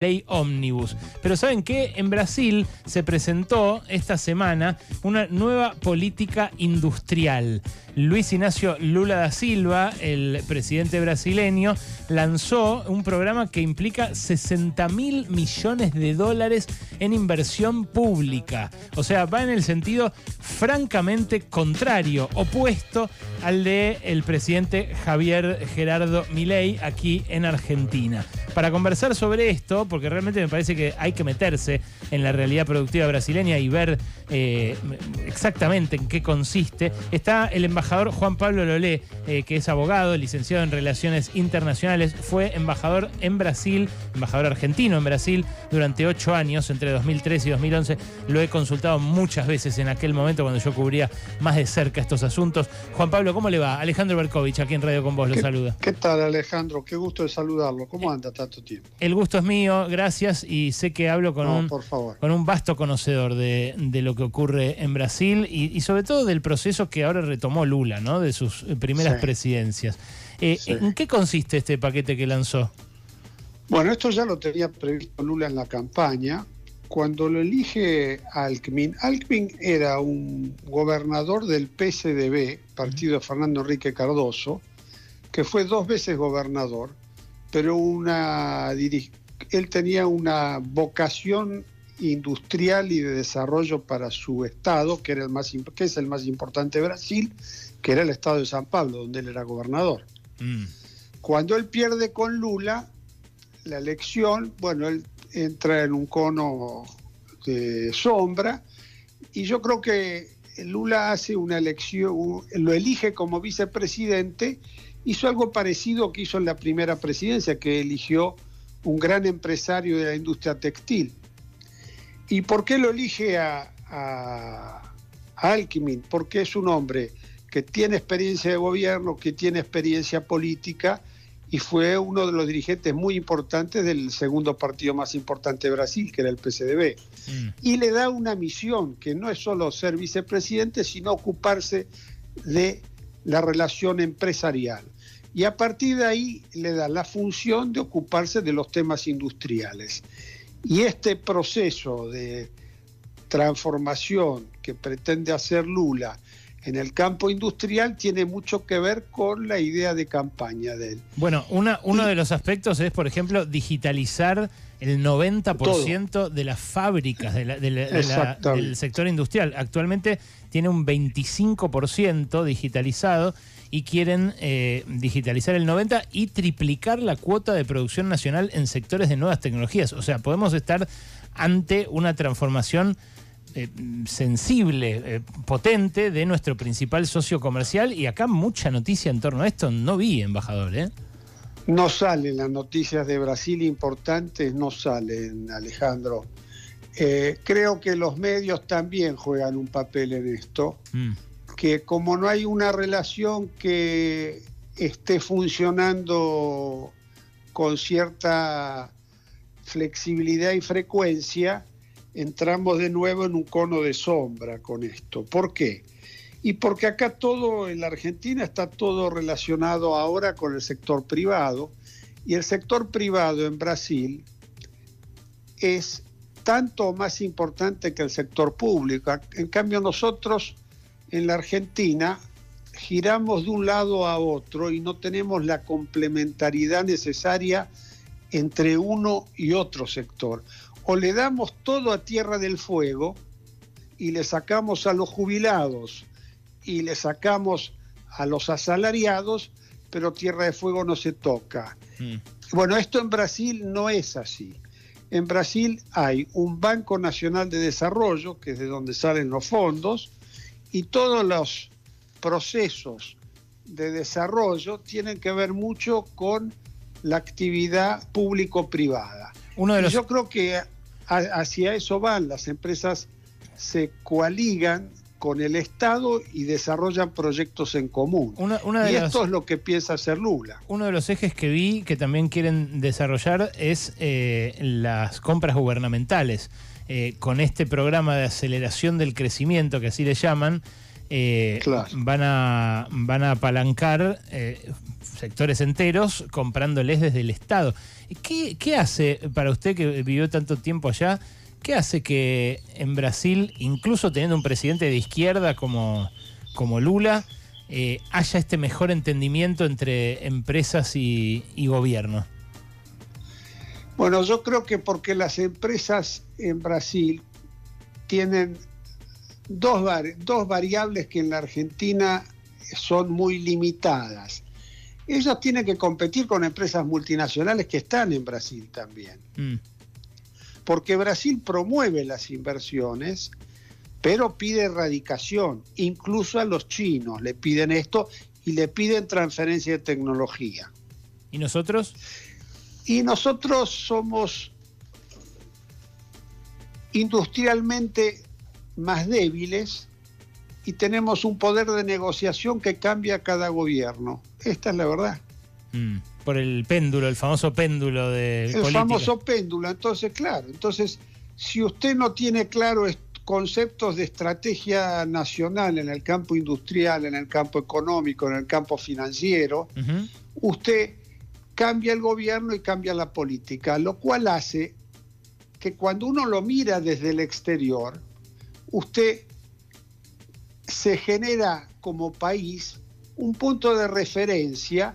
ley ómnibus. Pero ¿saben qué? En Brasil se presentó esta semana una nueva política industrial. Luis Ignacio Lula da Silva, el presidente brasileño, lanzó un programa que implica 60 mil millones de dólares en inversión pública. O sea, va en el sentido francamente contrario, opuesto al de el presidente Javier Gerardo Milei aquí en Argentina. Para conversar sobre esto, porque realmente me parece que hay que meterse en la realidad productiva brasileña y ver eh, exactamente en qué consiste, está el embajador Juan Pablo Lolé, eh, que es abogado, licenciado en Relaciones Internacionales, fue embajador en Brasil, embajador argentino en Brasil durante ocho años, entre 2003 y 2011. Lo he consultado muchas veces en aquel momento cuando yo cubría más de cerca estos asuntos. Juan Pablo, ¿cómo le va? Alejandro Berkovich, aquí en Radio Con Vos, lo saluda. ¿Qué tal, Alejandro? Qué gusto de saludarlo. ¿Cómo anda tanto tiempo? El gusto es mío, gracias, y sé que hablo con, un, con un vasto conocedor de, lo que ocurre en Brasil y, sobre todo del proceso que ahora retomó Lula, ¿no? De sus primeras presidencias. Eh, ¿En qué consiste este paquete que lanzó? Bueno, esto ya lo tenía previsto Lula en la campaña. Cuando lo elige Alckmin, Alckmin era un gobernador del PSDB, partido de Fernando Enrique Cardoso, que fue dos veces gobernador, pero una él tenía una vocación industrial y de desarrollo para su estado, que, era el más, que es el más importante de Brasil, que era el estado de San Pablo, donde él era gobernador. Mm. Cuando él pierde con Lula la elección, bueno, él entra en un cono de sombra y yo creo que Lula hace una elección, lo elige como vicepresidente, hizo algo parecido que hizo en la primera presidencia, que eligió un gran empresario de la industria textil. ¿Y por qué lo elige a, a, Alckmin? Porque es un hombre que tiene experiencia de gobierno, que tiene experiencia política y fue uno de los dirigentes muy importantes del segundo partido más importante de Brasil, que era el PCDB. Mm. Y le da una misión, que no es solo ser vicepresidente, sino ocuparse de la relación empresarial y a partir de ahí le da la función de ocuparse de los temas industriales. Y este proceso de transformación que pretende hacer Lula en el campo industrial tiene mucho que ver con la idea de campaña de él. Bueno, una, uno de los aspectos es, por ejemplo, digitalizar el 90% de las fábricas del sector industrial. Actualmente tiene un 25% digitalizado y quieren eh, digitalizar el 90% y triplicar la cuota de producción nacional en sectores de nuevas tecnologías. O sea, podemos estar ante una transformación eh, sensible, eh, potente de nuestro principal socio comercial y acá mucha noticia en torno a esto. No vi, embajador, ¿eh? No salen las noticias de Brasil importantes, no salen, Alejandro. creo que los medios también juegan un papel en esto. Mm que como no hay una relación que esté funcionando con cierta flexibilidad y frecuencia, entramos de nuevo en un cono de sombra con esto. ¿Por qué? Y porque acá todo, en la Argentina está todo relacionado ahora con el sector privado, y el sector privado en Brasil es tanto más importante que el sector público. En cambio nosotros en la Argentina giramos de un lado a otro y no tenemos la complementariedad necesaria entre uno y otro sector. O le damos todo a Tierra del Fuego y le sacamos a los jubilados y le sacamos a los asalariados, pero Tierra del Fuego no se toca. Mm. Bueno, esto en Brasil no es así. En Brasil hay un Banco Nacional de Desarrollo, que es de donde salen los fondos, y todos los procesos de desarrollo tienen que ver mucho con la actividad público-privada. Yo creo que hacia eso van, las empresas se coaligan con el Estado y desarrollan proyectos en común. y esto es lo que piensa hacer Lula. Uno de los ejes que vi que también quieren desarrollar es eh, las compras gubernamentales. Eh, con este programa de aceleración del crecimiento, que así le llaman, eh, van, a, van a apalancar eh, sectores enteros comprándoles desde el Estado. ¿Qué, ¿Qué hace para usted que vivió tanto tiempo allá? ¿Qué hace que en Brasil, incluso teniendo un presidente de izquierda como, como Lula, eh, haya este mejor entendimiento entre empresas y, gobierno? Bueno, yo creo que porque las empresas en Brasil tienen dos, dos variables que en la Argentina son muy limitadas. Ellos tienen que competir con empresas multinacionales que están en Brasil también. Mm porque Brasil promueve las inversiones, pero pide erradicación, incluso a los chinos le piden esto y le piden transferencia de tecnología. ¿Y nosotros? Y nosotros somos industrialmente más débiles y tenemos un poder de negociación que cambia cada gobierno. Esta es la verdad. Mm por el péndulo, el famoso péndulo de. El famoso péndulo, entonces, claro. Entonces, si usted no tiene claro conceptos de estrategia nacional en el campo industrial, en el campo económico, en el campo financiero, usted cambia el gobierno y cambia la política, lo cual hace que cuando uno lo mira desde el exterior, usted se genera como país un punto de referencia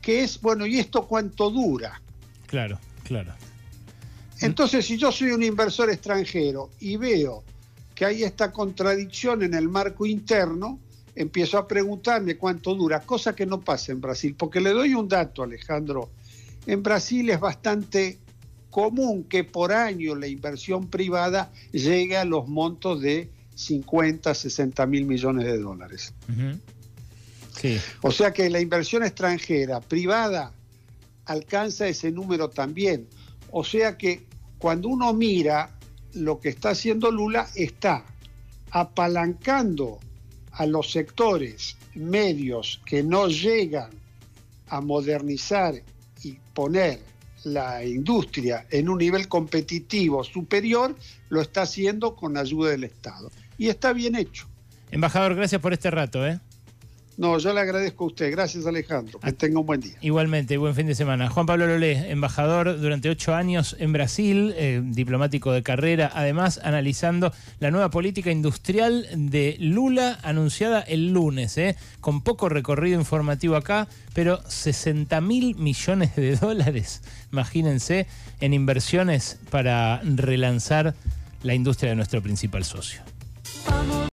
que es, bueno, ¿y esto cuánto dura? Claro, claro. Entonces, si yo soy un inversor extranjero y veo que hay esta contradicción en el marco interno, empiezo a preguntarme cuánto dura, cosa que no pasa en Brasil, porque le doy un dato, Alejandro. En Brasil es bastante común que por año la inversión privada llegue a los montos de 50, 60 mil millones de dólares. O sea que la inversión extranjera privada alcanza ese número también. O sea que cuando uno mira lo que está haciendo Lula, está apalancando a los sectores medios que no llegan a modernizar y poner la industria en un nivel competitivo superior, lo está haciendo con ayuda del Estado. Y está bien hecho. Embajador, gracias por este rato. ¿eh? No, yo le agradezco a usted. Gracias, Alejandro. Que ah, tenga un buen día. Igualmente, buen fin de semana. Juan Pablo Lolé, embajador durante ocho años en Brasil, eh, diplomático de carrera, además analizando la nueva política industrial de Lula anunciada el lunes, eh, con poco recorrido informativo acá, pero 60 mil millones de dólares, imagínense, en inversiones para relanzar la industria de nuestro principal socio.